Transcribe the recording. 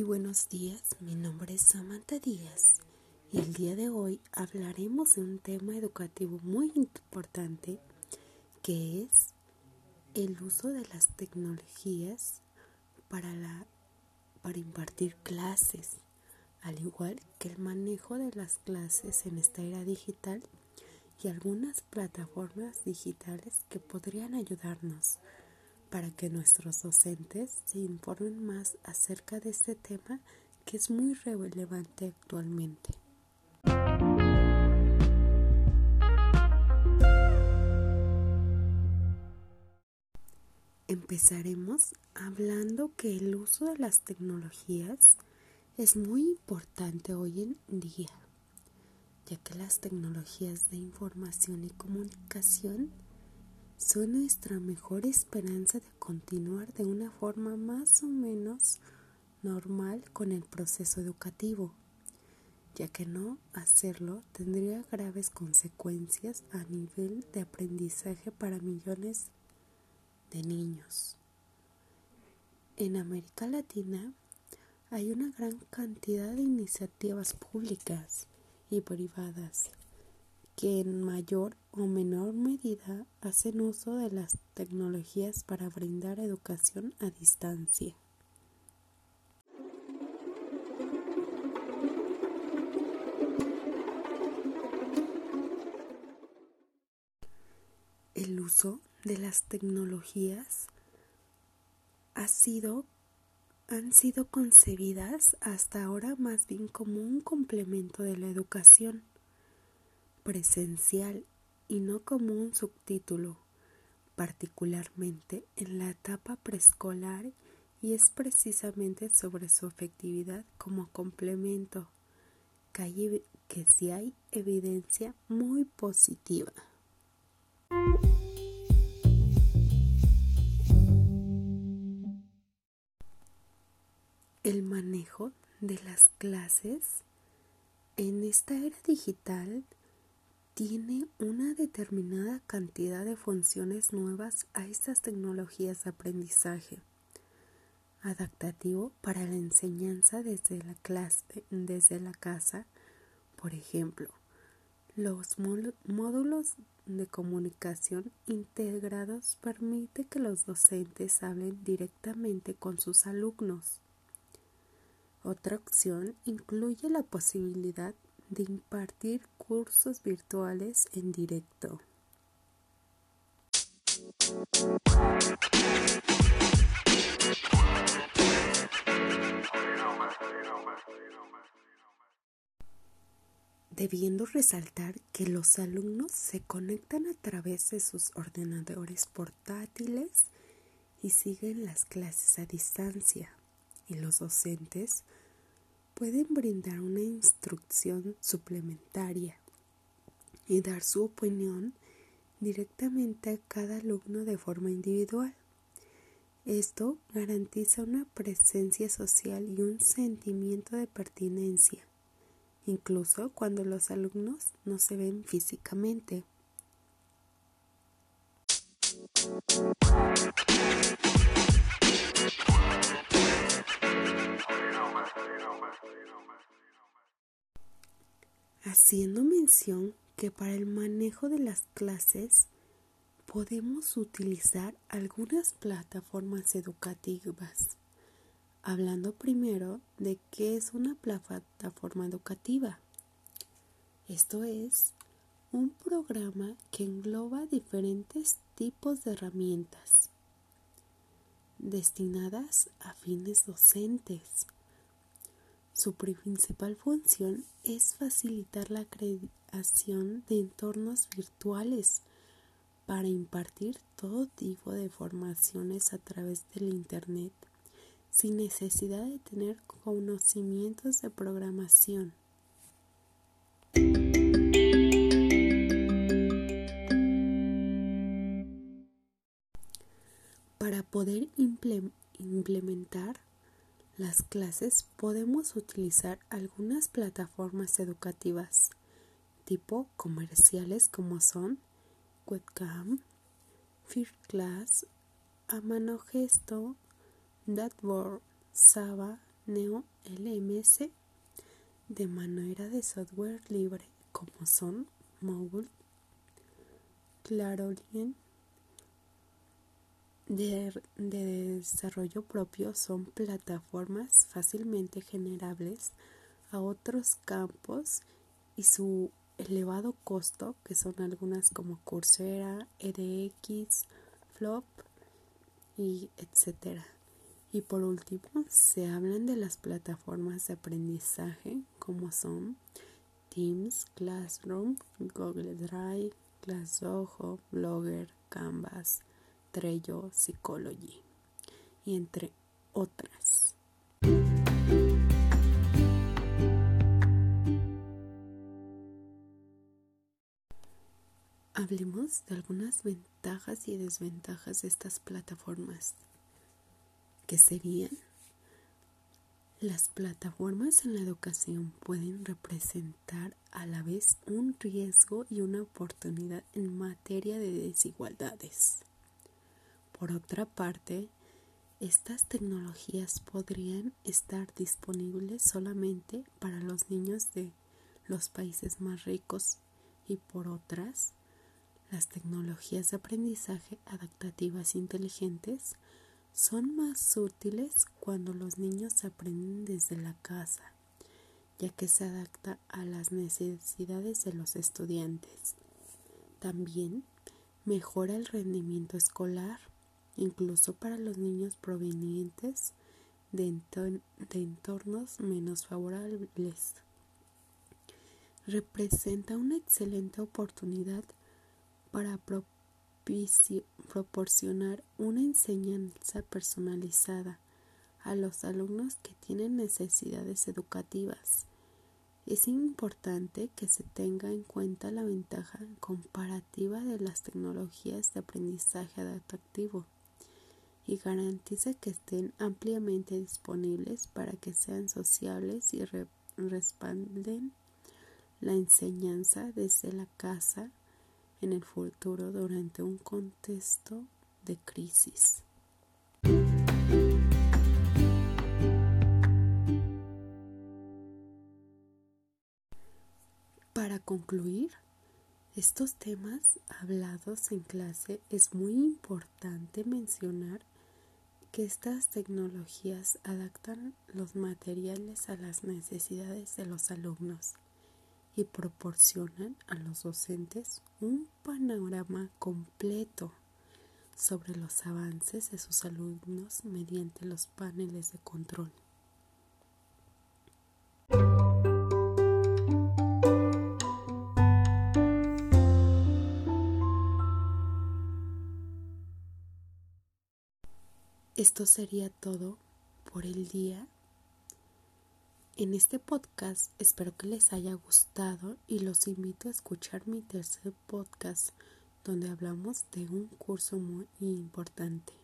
Muy buenos días, mi nombre es Samantha Díaz y el día de hoy hablaremos de un tema educativo muy importante que es el uso de las tecnologías para, la, para impartir clases, al igual que el manejo de las clases en esta era digital y algunas plataformas digitales que podrían ayudarnos para que nuestros docentes se informen más acerca de este tema que es muy relevante actualmente. Empezaremos hablando que el uso de las tecnologías es muy importante hoy en día, ya que las tecnologías de información y comunicación son nuestra mejor esperanza de continuar de una forma más o menos normal con el proceso educativo, ya que no hacerlo tendría graves consecuencias a nivel de aprendizaje para millones de niños. En América Latina hay una gran cantidad de iniciativas públicas y privadas que en mayor o menor medida hacen uso de las tecnologías para brindar educación a distancia. El uso de las tecnologías ha sido, han sido concebidas hasta ahora más bien como un complemento de la educación presencial y no como un subtítulo, particularmente en la etapa preescolar y es precisamente sobre su efectividad como complemento que, sí hay evidencia muy positiva. El manejo de las clases en esta era digital tiene una determinada cantidad de funciones nuevas a estas tecnologías de aprendizaje adaptativo para la enseñanza desde la clase, desde la casa, por ejemplo, los módulos de comunicación integrados permite que los docentes hablen directamente con sus alumnos. Otra opción incluye la posibilidad de impartir cursos virtuales en directo. Debiendo resaltar que los alumnos se conectan a través de sus ordenadores portátiles y siguen las clases a distancia y los docentes pueden brindar una instrucción suplementaria y dar su opinión directamente a cada alumno de forma individual. Esto garantiza una presencia social y un sentimiento de pertinencia, incluso cuando los alumnos no se ven físicamente. Haciendo mención que para el manejo de las clases podemos utilizar algunas plataformas educativas. Hablando primero de qué es una plataforma educativa. Esto es un programa que engloba diferentes tipos de herramientas destinadas a fines docentes su principal función es facilitar la creación de entornos virtuales para impartir todo tipo de formaciones a través del Internet sin necesidad de tener conocimientos de programación. Para poder implementar las clases podemos utilizar algunas plataformas educativas tipo comerciales como son Webcam, Class, Amano Gesto, Datboard, Saba, Neo LMS de manera de software libre como son Mogul, Clarolien de, de desarrollo propio son plataformas fácilmente generables a otros campos y su elevado costo, que son algunas como Coursera, edX, Flop y etcétera. Y por último, se hablan de las plataformas de aprendizaje como son Teams, Classroom, Google Drive, ClassDojo, Blogger, Canvas, Trello, Psychology y entre otras. Hablemos de algunas ventajas y desventajas de estas plataformas, que serían las plataformas en la educación pueden representar a la vez un riesgo y una oportunidad en materia de desigualdades. Por otra parte, estas tecnologías podrían estar disponibles solamente para los niños de los países más ricos y por otras, las tecnologías de aprendizaje adaptativas inteligentes son más útiles cuando los niños aprenden desde la casa, ya que se adapta a las necesidades de los estudiantes. También mejora el rendimiento escolar incluso para los niños provenientes de, entornos menos favorables. Representa una excelente oportunidad para proporcionar una enseñanza personalizada a los alumnos que tienen necesidades educativas. Es importante que se tenga en cuenta la ventaja comparativa de las tecnologías de aprendizaje adaptativo y garantiza que estén ampliamente disponibles para que sean sociables y respalden la enseñanza desde la casa en el futuro durante un contexto de crisis. Para concluir, estos temas hablados en clase es muy importante mencionar que estas tecnologías adaptan los materiales a las necesidades de los alumnos y proporcionan a los docentes un panorama completo sobre los avances de sus alumnos mediante los paneles de control. Esto sería todo por el día. En este podcast espero que les haya gustado y los invito a escuchar mi tercer podcast donde hablamos de un curso muy importante.